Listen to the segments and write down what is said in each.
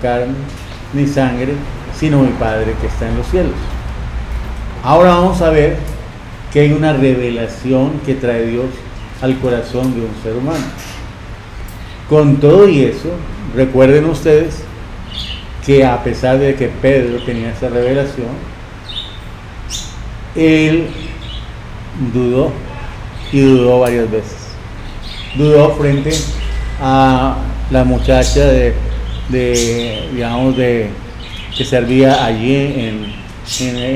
carne ni sangre, sino mi Padre que está en los cielos. Ahora vamos a ver que hay una revelación que trae Dios al corazón de un ser humano. Con todo y eso, recuerden ustedes que a pesar de que Pedro tenía esa revelación, él dudó y dudó varias veces. Dudó frente a la muchacha de, digamos, de, que servía allí en,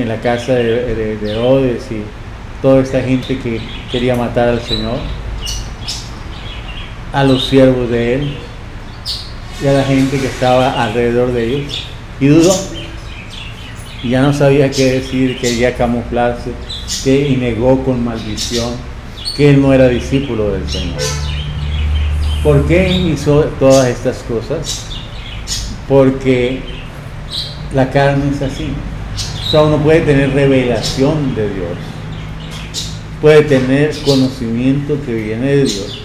la casa de, de, de Herodes y toda esta gente que quería matar al Señor, a los siervos de Él y a la gente que estaba alrededor de ellos. Y dudó. Y ya no sabía qué decir, quería camuflarse, que y negó con maldición que él no era discípulo del Señor. ¿Por qué hizo todas estas cosas? Porque la carne es así. O sea, uno puede tener revelación de Dios, puede tener conocimiento que viene de Dios,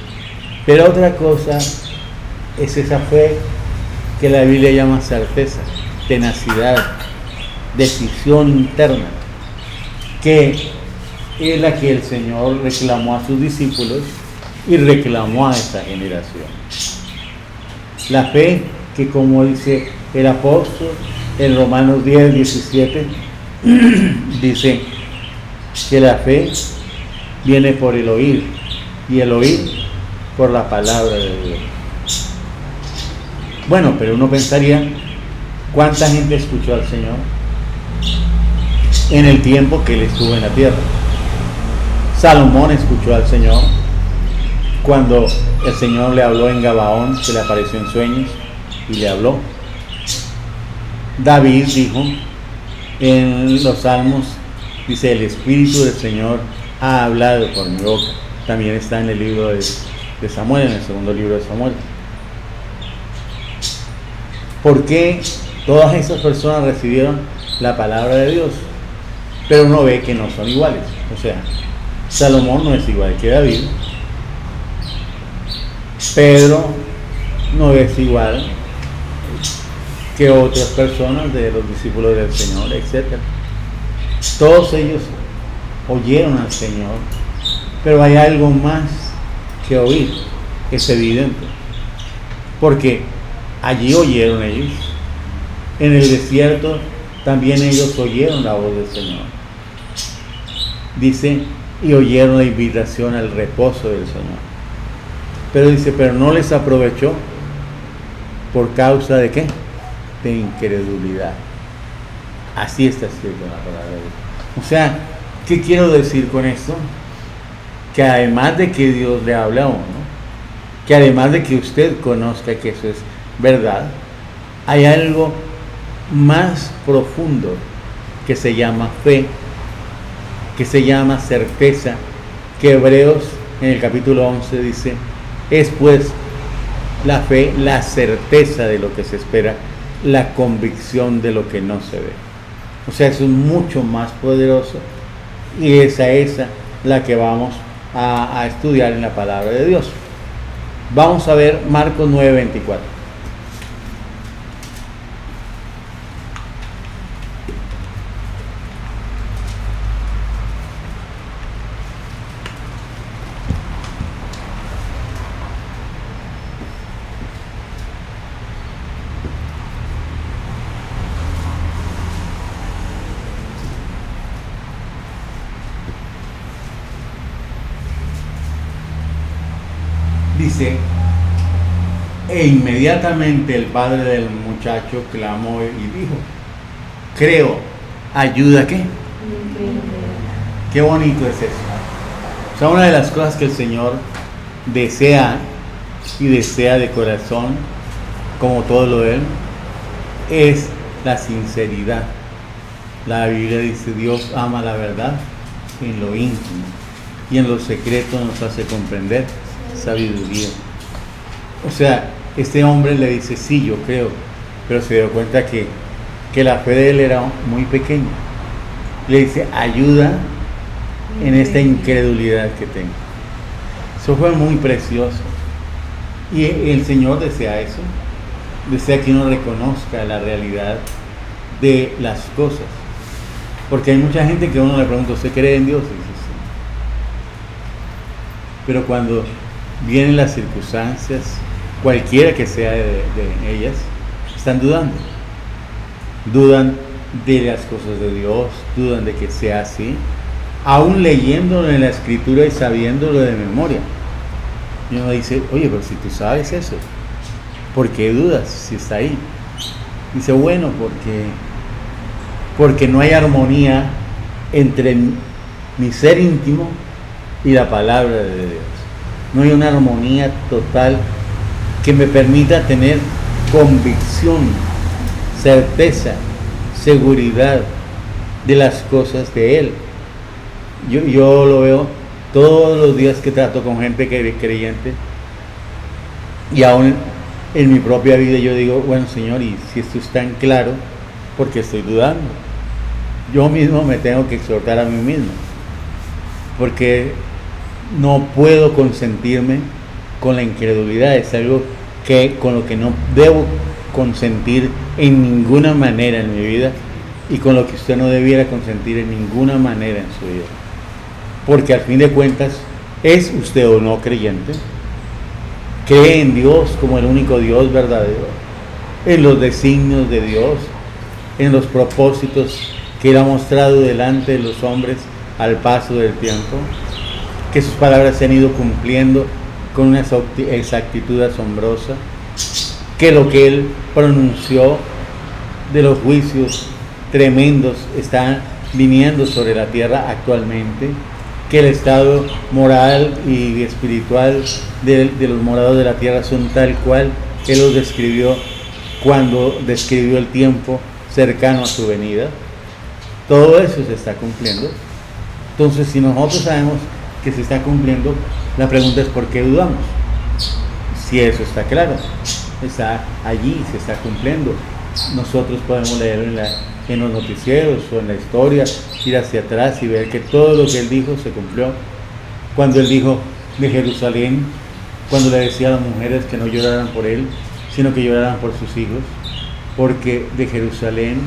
pero otra cosa es esa fe que la Biblia llama certeza, tenacidad, decisión interna, que es la que el Señor reclamó a sus discípulos y reclamó a esta generación. La fe que como dice el apóstol en Romanos 10, 17, dice que la fe viene por el oír y el oír por la palabra de Dios. Bueno, pero uno pensaría, ¿cuánta gente escuchó al Señor en el tiempo que Él estuvo en la tierra? Salomón escuchó al Señor cuando el Señor le habló en Gabaón, se le apareció en sueños y le habló. David dijo en los salmos, dice, el Espíritu del Señor ha hablado por mi boca. También está en el libro de, de Samuel, en el segundo libro de Samuel. ¿Por qué todas esas personas recibieron la palabra de Dios? Pero uno ve que no son iguales. O sea, Salomón no es igual que David. Pedro no es igual que otras personas de los discípulos del Señor, etc. Todos ellos oyeron al Señor, pero hay algo más que oír, es evidente. Porque Allí oyeron ellos. En el desierto también ellos oyeron la voz del Señor. Dice, y oyeron la invitación al reposo del Señor. Pero dice, pero no les aprovechó por causa de qué? De incredulidad. Así está escrito la palabra de Dios. O sea, ¿qué quiero decir con esto? Que además de que Dios le habla a uno, que además de que usted conozca que eso es verdad, hay algo más profundo que se llama fe, que se llama certeza, que Hebreos en el capítulo 11 dice, es pues la fe, la certeza de lo que se espera, la convicción de lo que no se ve. O sea, eso es mucho más poderoso y esa es la que vamos a, a estudiar en la palabra de Dios. Vamos a ver Marcos 9:24. dice, e inmediatamente el padre del muchacho clamó y dijo, creo, ayuda qué. Qué bonito es eso. O sea, una de las cosas que el Señor desea y desea de corazón, como todo lo de Él, es la sinceridad. La Biblia dice, Dios ama la verdad en lo íntimo y en lo secreto nos hace comprender sabiduría. O sea, este hombre le dice, sí, yo creo, pero se dio cuenta que, que la fe de él era muy pequeña. Le dice, ayuda en esta incredulidad que tengo. Eso fue muy precioso. Y el Señor desea eso. desea que uno reconozca la realidad de las cosas. Porque hay mucha gente que uno le pregunta, ¿usted cree en Dios? Y dice, sí. Pero cuando vienen las circunstancias, cualquiera que sea de, ellas, están dudando. Dudan de las cosas de Dios, dudan de que sea así, aún leyéndolo en la escritura y sabiéndolo de memoria. Y uno dice, oye, pero si tú sabes eso, ¿por qué dudas si está ahí? Dice, bueno, porque, porque no hay armonía entre mi ser íntimo y la palabra de Dios. No hay una armonía total que me permita tener convicción, certeza, seguridad de las cosas de Él. Yo, lo veo todos los días que trato con gente que es creyente y aún en mi propia vida yo digo, bueno Señor, y si esto es tan claro, porque estoy dudando? Yo mismo me tengo que exhortar a mí mismo, porque no puedo consentirme con la incredulidad, es algo que con lo que no debo consentir en ninguna manera en mi vida y con lo que usted no debiera consentir en ninguna manera en su vida. Porque al fin de cuentas, ¿es usted o no creyente? ¿Cree en Dios como el único Dios verdadero? ¿En los designios de Dios? ¿En los propósitos que Él ha mostrado delante de los hombres al paso del tiempo? Que sus palabras se han ido cumpliendo con una exactitud asombrosa que lo que él pronunció de los juicios tremendos están viniendo sobre la tierra actualmente, que el estado moral y espiritual de, los morados de la tierra son tal cual él los describió cuando describió el tiempo cercano a su venida. Todo eso se está cumpliendo. Entonces, si nosotros sabemos que se está cumpliendo, la pregunta es ¿por qué dudamos? Si eso está claro está allí, se está cumpliendo. Nosotros podemos leerlo en, en los noticieros o en la historia, ir hacia atrás y ver que todo lo que él dijo se cumplió. Cuando él dijo de Jerusalén, cuando le decía a las mujeres que no lloraran por él, sino que lloraran por sus hijos, porque de Jerusalén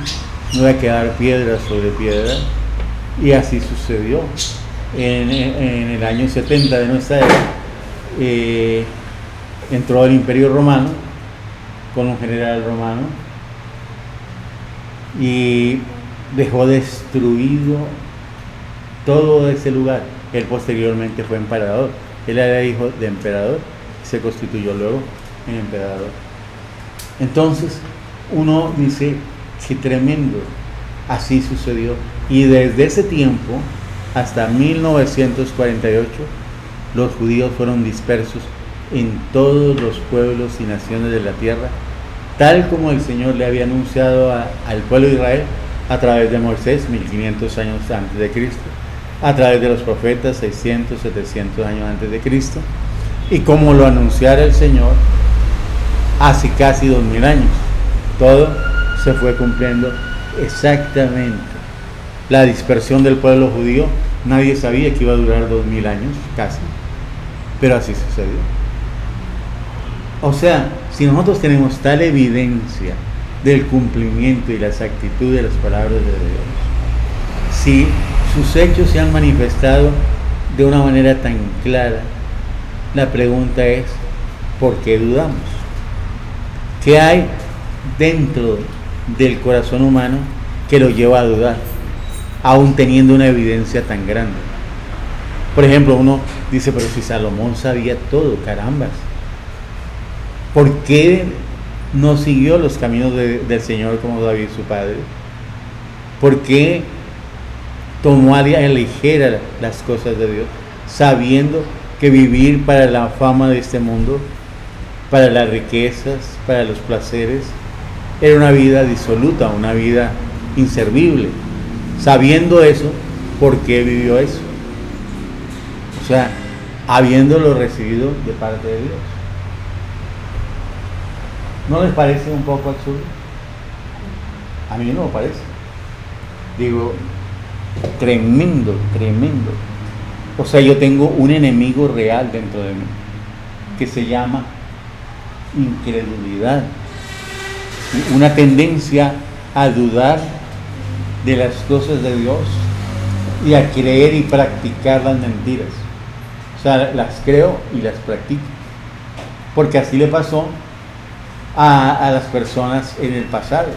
no iba a quedar piedra sobre piedra, y así sucedió. En, el año 70 de nuestra era, eh, entró el imperio romano con un general romano y dejó destruido todo ese lugar. Él posteriormente fue emperador. Él era hijo de emperador se constituyó luego en emperador. Entonces, uno dice, qué tremendo, así sucedió. Y desde ese tiempo hasta 1948, los judíos fueron dispersos en todos los pueblos y naciones de la tierra, tal como el Señor le había anunciado al pueblo de Israel a través de Moisés, 1500 años antes de Cristo, a través de los profetas, 600, 700 años antes de Cristo, y como lo anunciara el Señor hace casi 2000 años. Todo se fue cumpliendo exactamente. La dispersión del pueblo judío, nadie sabía que iba a durar 2000 años, casi, pero así sucedió. O sea, si nosotros tenemos tal evidencia del cumplimiento y la exactitud de las palabras de Dios, si sus hechos se han manifestado de una manera tan clara, la pregunta es, ¿por qué dudamos? ¿Qué hay dentro del corazón humano que lo lleva a dudar, aún teniendo una evidencia tan grande? Por ejemplo, uno dice, pero si Salomón sabía todo, carambas, ¿Por qué no siguió los caminos del Señor como David su padre? ¿Por qué tomó a ligera las cosas de Dios, sabiendo que vivir para la fama de este mundo, para las riquezas, para los placeres, era una vida disoluta, una vida inservible? Sabiendo eso, ¿por qué vivió eso? O sea, habiéndolo recibido de parte de Dios. ¿No les parece un poco absurdo? A mí no me parece. Digo, tremendo, tremendo. O sea, yo tengo un enemigo real dentro de mí, que se llama incredulidad. una tendencia a dudar de las cosas de Dios y a creer y practicar las mentiras. O sea, las creo y las practico. Porque así le pasó a, a las personas en el pasado.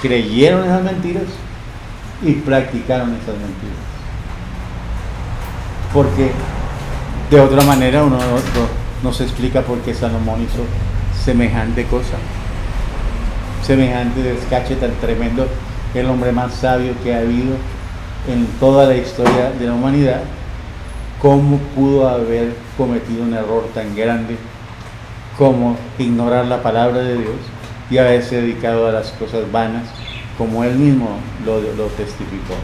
Creyeron esas mentiras y practicaron esas mentiras. Porque de otra manera uno no, se explica por qué Salomón hizo semejante cosa, semejante descache tan tremendo, el hombre más sabio que ha habido en toda la historia de la humanidad, cómo pudo haber cometido un error tan grande como ignorar la palabra de Dios y haberse dedicado a las cosas vanas como él mismo lo, testificó.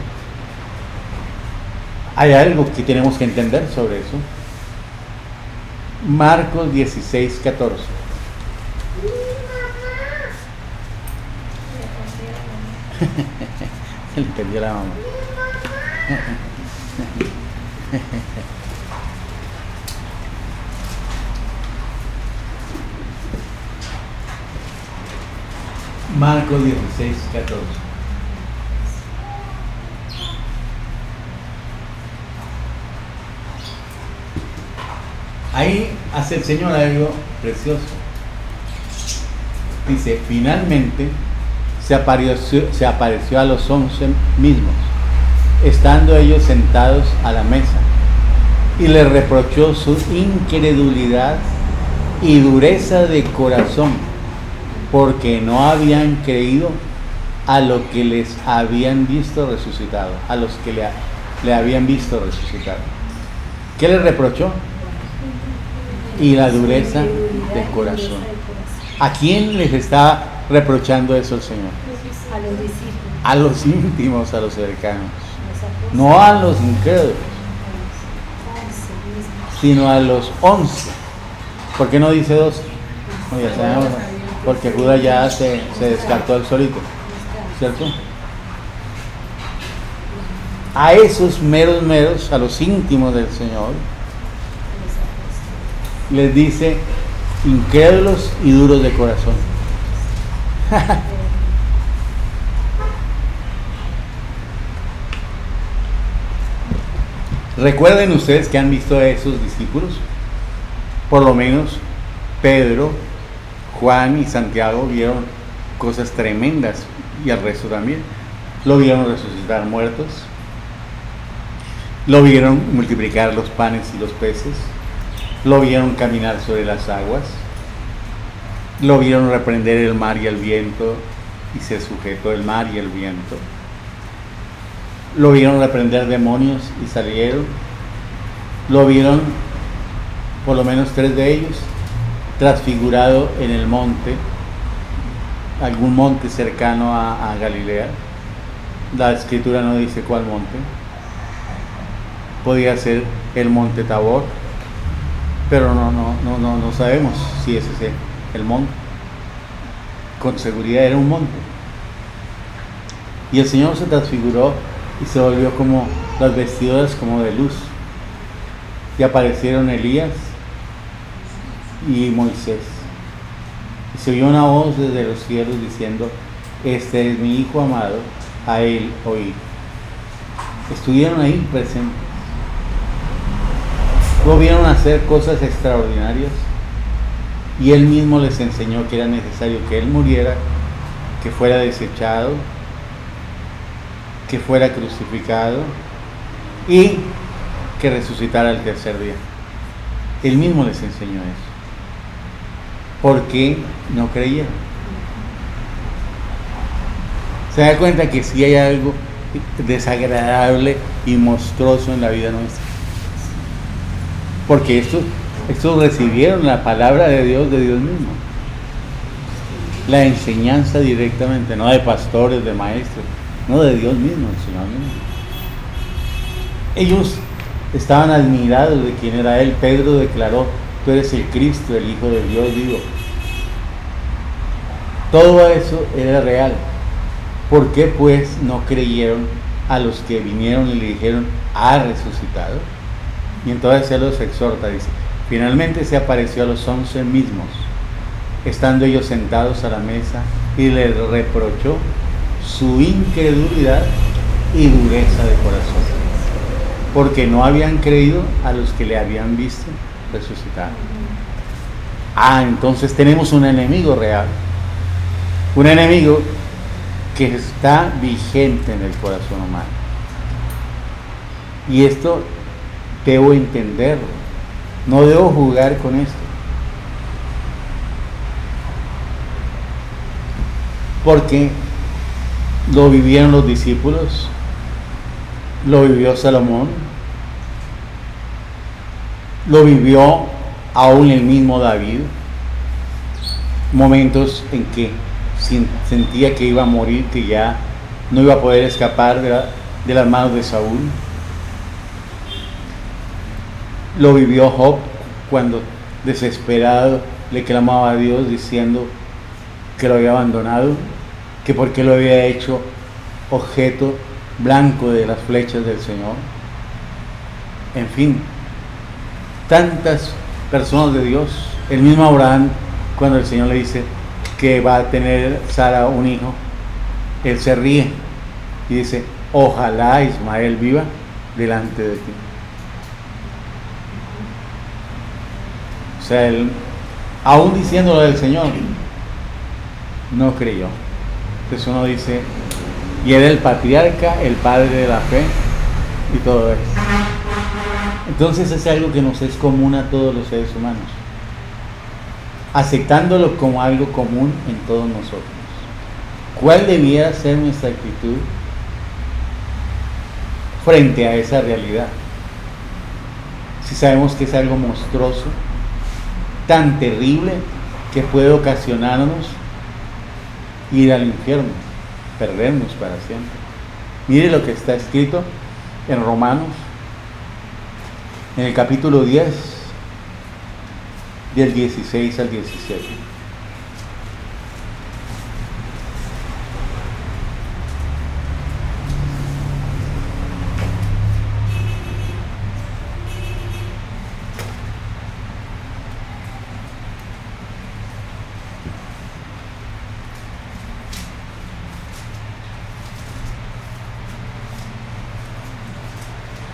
Hay algo que tenemos que entender sobre eso. Marcos 16, 14. Se le perdió la mamá. Marcos 16, 14. Ahí hace el Señor algo precioso. Dice, finalmente se apareció, se apareció a los once mismos, estando ellos sentados a la mesa, y le reprochó su incredulidad y dureza de corazón porque no habían creído a lo que les habían visto resucitado, a los que le, habían visto resucitado. ¿Qué les reprochó? Y la dureza de corazón. ¿A quién les está reprochando eso el Señor? A los íntimos, a los cercanos. No a los incrédulos, sino a los once. ¿Por qué no dice dos? porque Judas ya se, descartó el solito, ¿cierto? A esos meros meros, a los íntimos del Señor, les dice incrédulos y duros de corazón. Recuerden ustedes que han visto a esos discípulos, por lo menos Pedro, Juan y Santiago vieron cosas tremendas y el resto también. Lo vieron resucitar muertos, lo vieron multiplicar los panes y los peces, lo vieron caminar sobre las aguas, lo vieron reprender el mar y el viento y se sujetó el mar y el viento. Lo vieron reprender demonios y salieron. Lo vieron, por lo menos tres de ellos, transfigurado en el monte, algún monte cercano a, Galilea. La escritura no dice cuál monte. Podía ser el monte Tabor, pero no, no, no, no, no sabemos si ese es el monte. Con seguridad era un monte. Y el Señor se transfiguró y se volvió como las vestiduras como de luz. Y aparecieron Elías y Moisés. Y se oyó una voz desde los cielos diciendo, este es mi Hijo amado, a él oír. Estuvieron ahí presentes. Lo vieron hacer cosas extraordinarias y él mismo les enseñó que era necesario que él muriera, que fuera desechado, que fuera crucificado y que resucitara el tercer día. Él mismo les enseñó eso porque no creyeron. Se da cuenta que si hay algo desagradable y monstruoso en la vida nuestra. Porque estos, estos recibieron la palabra de Dios, de Dios mismo. La enseñanza directamente, no de pastores, de maestros, no de Dios mismo, Señor mismo. Ellos estaban admirados de quién era Él. Pedro declaró, tú eres el Cristo, el Hijo de Dios digo. Todo eso era real. ¿Por qué pues no creyeron a los que vinieron y le dijeron, ha resucitado? Y entonces se los exhorta, dice, finalmente se apareció a los once mismos, estando ellos sentados a la mesa, y les reprochó su incredulidad y dureza de corazón, porque no habían creído a los que le habían visto resucitar. Ah, entonces tenemos un enemigo real, un enemigo que está vigente en el corazón humano. Y esto debo entenderlo, no debo jugar con esto. Porque lo vivieron los discípulos, lo vivió Salomón, lo vivió aún el mismo David, momentos en que sentía que iba a morir, que ya no iba a poder escapar de, de las manos de Saúl. Lo vivió Job cuando desesperado le clamaba a Dios diciendo que lo había abandonado, que porque lo había hecho objeto blanco de las flechas del Señor. En fin, tantas personas de Dios. El mismo Abraham, cuando el Señor le dice que va a tener Sara un hijo, él se ríe y dice, ojalá Ismael viva delante de ti. Sea, él, aún diciéndolo del Señor, no creyó. Entonces uno dice, y era el patriarca, el padre de la fe y todo eso. Entonces es algo que nos es común a todos los seres humanos, aceptándolo como algo común en todos nosotros. ¿Cuál debía ser nuestra actitud frente a esa realidad? Si sabemos que es algo monstruoso, tan terrible que puede ocasionarnos ir al infierno, perdernos para siempre. Mire lo que está escrito en Romanos en el capítulo 10, del 16 al 17.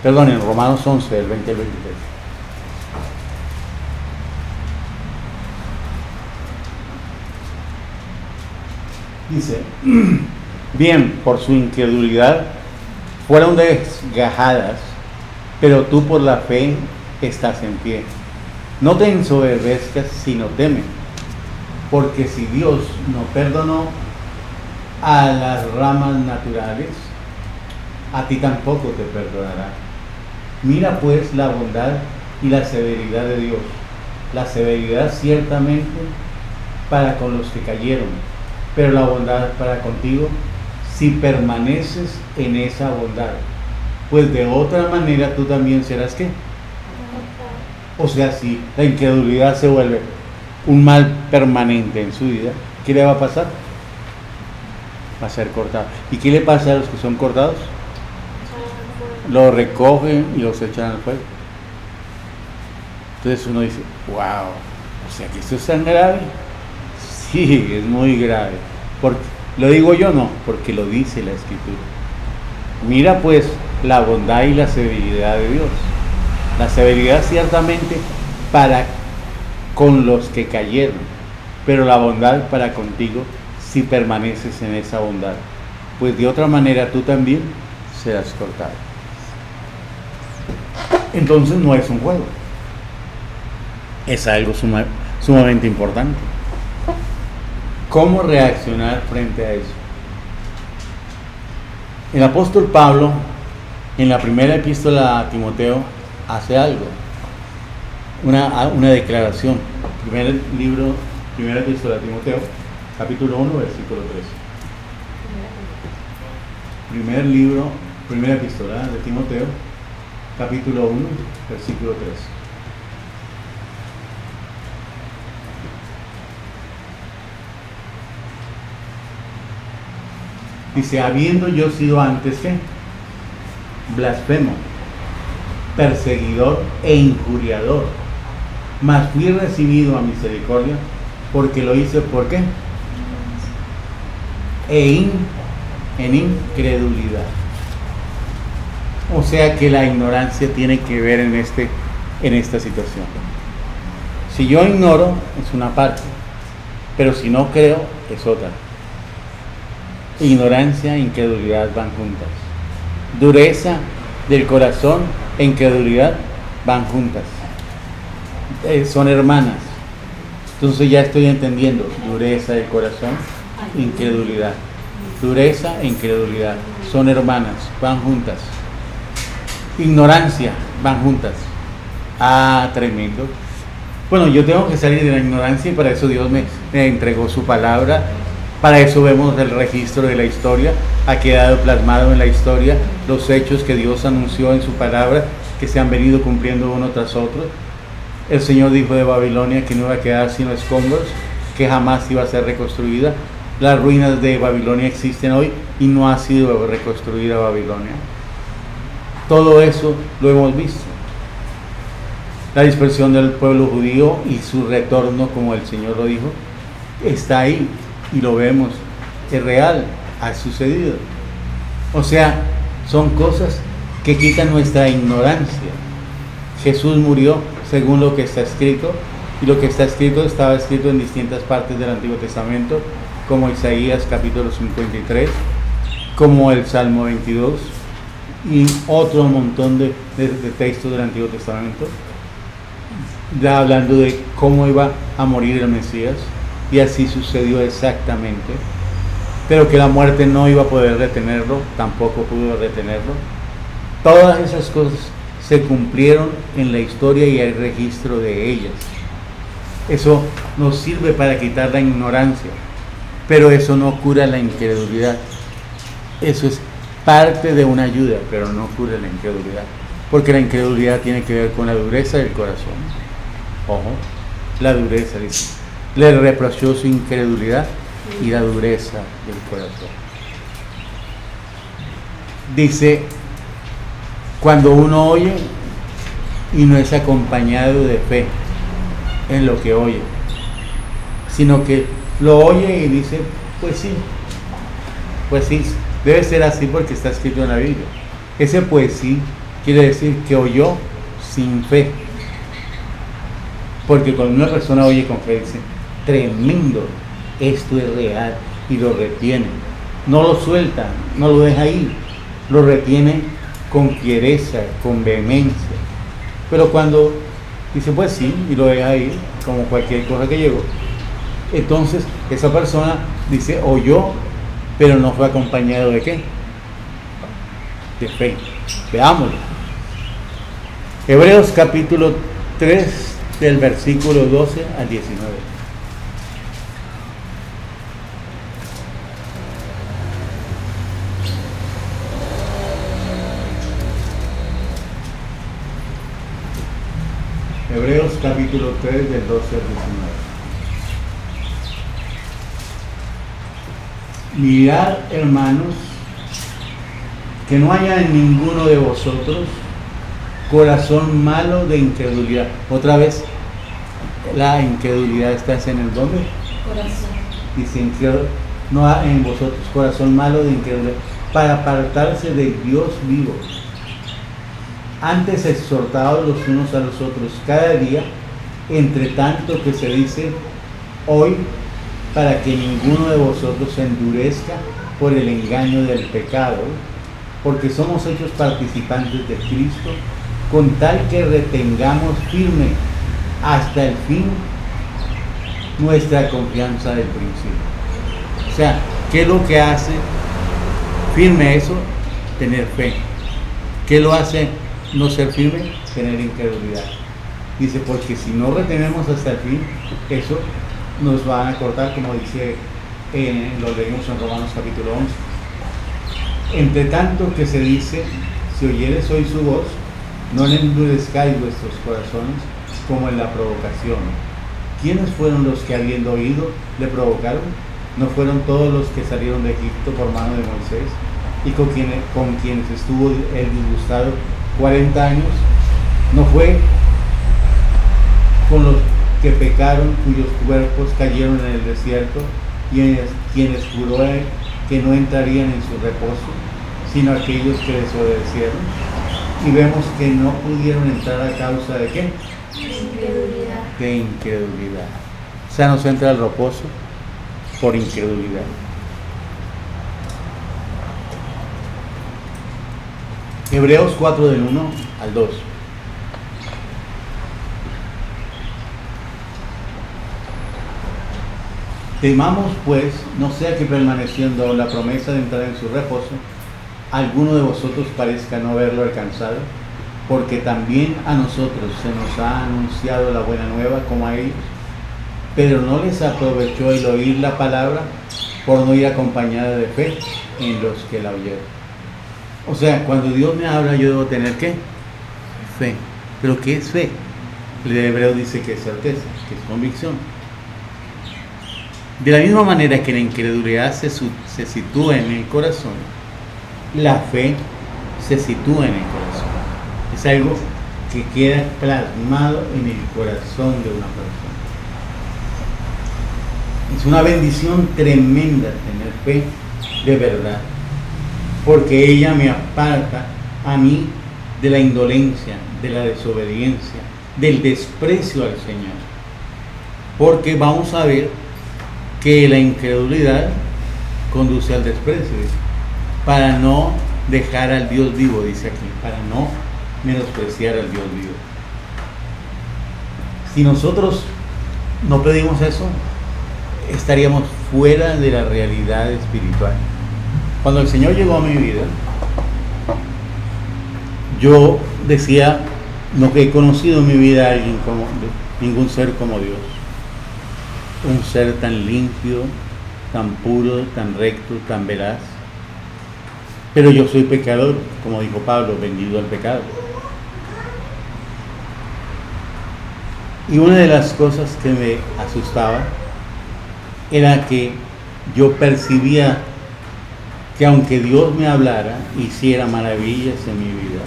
Perdón, en Romanos 11, del 20 al 23. Dice, bien, por su incredulidad fueron desgajadas, pero tú por la fe estás en pie. No te ensoberbezcas, sino teme, porque si Dios no perdonó a las ramas naturales, a ti tampoco te perdonará. Mira pues la bondad y la severidad de Dios. La severidad ciertamente para con los que cayeron, pero la bondad para contigo si permaneces en esa bondad. Pues de otra manera tú también serás qué? O sea, si la incredulidad se vuelve un mal permanente en su vida, ¿qué le va a pasar? Va a ser cortado. ¿Y qué le pasa a los que son cortados? Lo recogen y los echan al fuego. Entonces uno dice, wow, o sea que esto es tan grave. Sí, es muy grave. Lo digo yo no, porque lo dice la escritura. Mira pues la bondad y la severidad de Dios. La severidad ciertamente para con los que cayeron, pero la bondad para contigo si permaneces en esa bondad. Pues de otra manera tú también serás cortado entonces no es un juego. Es algo sumamente importante. ¿Cómo reaccionar frente a eso? El apóstol Pablo, en la primera epístola a Timoteo, hace algo, una, una declaración. Primer libro, primera epístola a Timoteo, capítulo 1, versículo 3. Primer libro, primera epístola de Timoteo, capítulo 1, versículo 3. Dice, habiendo yo sido antes que blasfemo, perseguidor e injuriador, mas fui recibido a misericordia porque lo hice, ¿por qué? e en incredulidad. O sea que la ignorancia tiene que ver en, este, en esta situación. Si yo ignoro, es una parte, pero si no creo, es otra. Ignorancia e incredulidad van juntas. Dureza del corazón e incredulidad van juntas. Eh, son hermanas. Entonces ya estoy entendiendo dureza del corazón, incredulidad. Dureza e incredulidad son hermanas, van juntas. Ignorancia, van juntas. Ah, tremendo. Bueno, yo tengo que salir de la ignorancia y para eso Dios me, entregó su palabra. Para eso vemos el registro de la historia. Ha quedado plasmado en la historia los hechos que Dios anunció en su palabra que se han venido cumpliendo uno tras otro. El Señor dijo de Babilonia que no iba a quedar sino escombros, que jamás iba a ser reconstruida. Las ruinas de Babilonia existen hoy y no ha sido reconstruida Babilonia. Todo eso lo hemos visto. La dispersión del pueblo judío y su retorno, como el Señor lo dijo, está ahí y lo vemos. Es real, ha sucedido. O sea, son cosas que quitan nuestra ignorancia. Jesús murió según lo que está escrito y lo que está escrito estaba escrito en distintas partes del Antiguo Testamento, como Isaías capítulo 53, como el Salmo 22 y otro montón de, textos del Antiguo Testamento, ya hablando de cómo iba a morir el Mesías, y así sucedió exactamente, pero que la muerte no iba a poder retenerlo, tampoco pudo retenerlo. Todas esas cosas se cumplieron en la historia y hay registro de ellas. Eso nos sirve para quitar la ignorancia, pero eso no cura la incredulidad. Eso es parte de una ayuda, pero no cura la incredulidad. Porque la incredulidad tiene que ver con la dureza del corazón. Ojo, la dureza, dice. Le reprochó su incredulidad y la dureza del corazón. Dice, cuando uno oye y no es acompañado de fe en lo que oye, sino que lo oye y dice, pues sí, pues sí, Debe ser así porque está escrito en la Biblia. Ese poesía quiere decir que oyó sin fe. Porque cuando una persona oye con fe dice, tremendo, esto es real y lo retiene. No lo suelta, no lo deja ir, lo retiene con fiereza, con vehemencia. Pero cuando dice, pues sí, y lo deja ir, como cualquier cosa que llegó, entonces esa persona dice, oyó pero no fue acompañado de qué? De fe. Veámoslo. Hebreos capítulo 3 del versículo 12 al 19. Hebreos capítulo 3 del 12 al 19. Mirad, hermanos, que no haya en ninguno de vosotros corazón malo de incredulidad. Otra vez, la incredulidad está en el dónde? Corazón. Dice, no hay en vosotros corazón malo de incredulidad, para apartarse de Dios vivo. Antes exhortados los unos a los otros cada día, entre tanto que se dice, hoy para que ninguno de vosotros se endurezca por el engaño del pecado, porque somos hechos participantes de Cristo, con tal que retengamos firme hasta el fin nuestra confianza del principio. O sea, ¿qué es lo que hace firme eso? Tener fe. ¿Qué lo hace no ser firme? Tener incredulidad. Dice, porque si no retenemos hasta el fin, eso nos van a cortar, como dice, en, lo leímos en Romanos capítulo 11. Entre tanto que se dice, si oyeres hoy su voz, no le endurezcáis vuestros corazones como en la provocación. ¿Quiénes fueron los que habiendo oído le provocaron? ¿No fueron todos los que salieron de Egipto por mano de Moisés y con con quienes estuvo el disgustado 40 años? ¿No fue con los que pecaron, cuyos cuerpos cayeron en el desierto, y quienes juró que no entrarían en su reposo, sino aquellos que desobedecieron. Y vemos que no pudieron entrar a causa de qué? Incredulidad. De incredulidad. O sea, no se entra al reposo por incredulidad. Hebreos 4 del 1 al 2. Temamos pues, no sea que permaneciendo la promesa de entrar en su reposo, alguno de vosotros parezca no haberlo alcanzado, porque también a nosotros se nos ha anunciado la buena nueva como a ellos, pero no les aprovechó el oír la palabra por no ir acompañada de fe en los que la oyeron. O sea, cuando Dios me habla yo debo tener qué? Fe. ¿Pero qué es fe? El hebreo dice que es certeza, que es convicción. De la misma manera que la incredulidad se, se sitúa en el corazón, la fe se sitúa en el corazón. Es algo que queda plasmado en el corazón de una persona. Es una bendición tremenda tener fe de verdad, porque ella me aparta a mí de la indolencia, de la desobediencia, del desprecio al Señor. Porque vamos a ver que la incredulidad conduce al desprecio, para no dejar al Dios vivo, dice aquí, para no menospreciar al Dios vivo. Si nosotros no pedimos eso, estaríamos fuera de la realidad espiritual. Cuando el Señor llegó a mi vida, yo decía, no que he conocido en mi vida a alguien como, ningún ser como Dios. Un ser tan limpio, tan puro, tan recto, tan veraz. Pero yo soy pecador, como dijo Pablo, vendido al pecado. Y una de las cosas que me asustaba era que yo percibía que aunque Dios me hablara, hiciera maravillas en mi vida,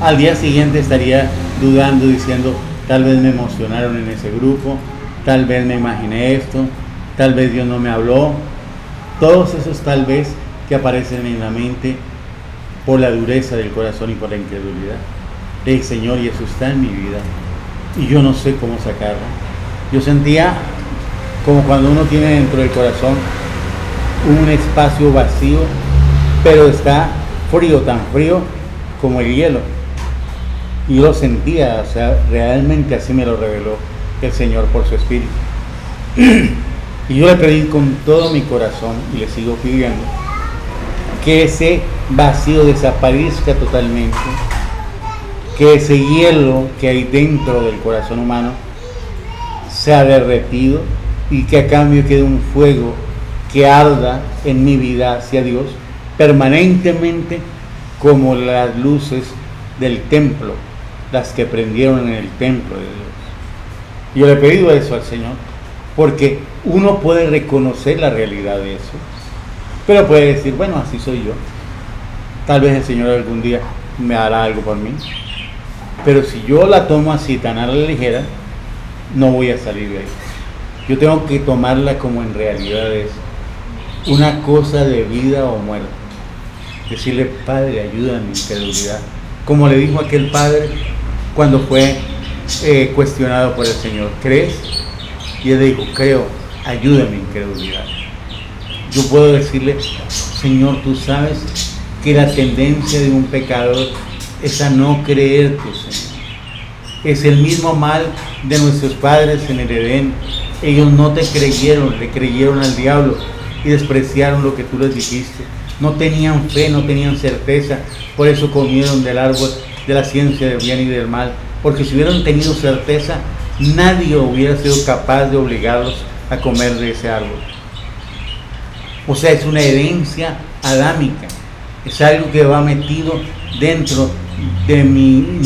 al día siguiente estaría dudando, diciendo, tal vez me emocionaron en ese grupo, tal vez me imaginé esto, tal vez Dios no me habló. Todos esos tal vez que aparecen en la mente por la dureza del corazón y por la incredulidad. El Señor y eso está en mi vida y yo no sé cómo sacarlo. Yo sentía como cuando uno tiene dentro del corazón un espacio vacío, pero está frío, tan frío como el hielo. Y lo sentía, o sea, realmente así me lo reveló el Señor por su Espíritu. Y yo le pedí con todo mi corazón, y le sigo pidiendo, que ese vacío desaparezca totalmente, que ese hielo que hay dentro del corazón humano sea derretido y que a cambio quede un fuego que arda en mi vida hacia Dios permanentemente como las luces del templo, las que prendieron en el templo de Dios. Yo le he pedido eso al Señor, porque uno puede reconocer la realidad de eso, pero puede decir, bueno, así soy yo. Tal vez el Señor algún día me hará algo por mí, pero si yo la tomo así tan a la ligera, no voy a salir de ahí. Yo tengo que tomarla como en realidad es una cosa de vida o muerte. Decirle, Padre, ayuda a mi incredulidad. Como le dijo aquel padre cuando fue cuestionado por el Señor, ¿crees? Y él dijo, creo, ayuda a mi incredulidad. Yo puedo decirle, Señor, tú sabes que la tendencia de un pecador es a no creerte, Señor. Es el mismo mal de nuestros padres en el Edén. Ellos no te creyeron, le creyeron al diablo y despreciaron lo que tú les dijiste. No tenían fe, no tenían certeza, por eso comieron del árbol de la ciencia del bien y del mal. Porque si hubieran tenido certeza, nadie hubiera sido capaz de obligarlos a comer de ese árbol. O sea, es una herencia adámica, es algo que va metido dentro de mi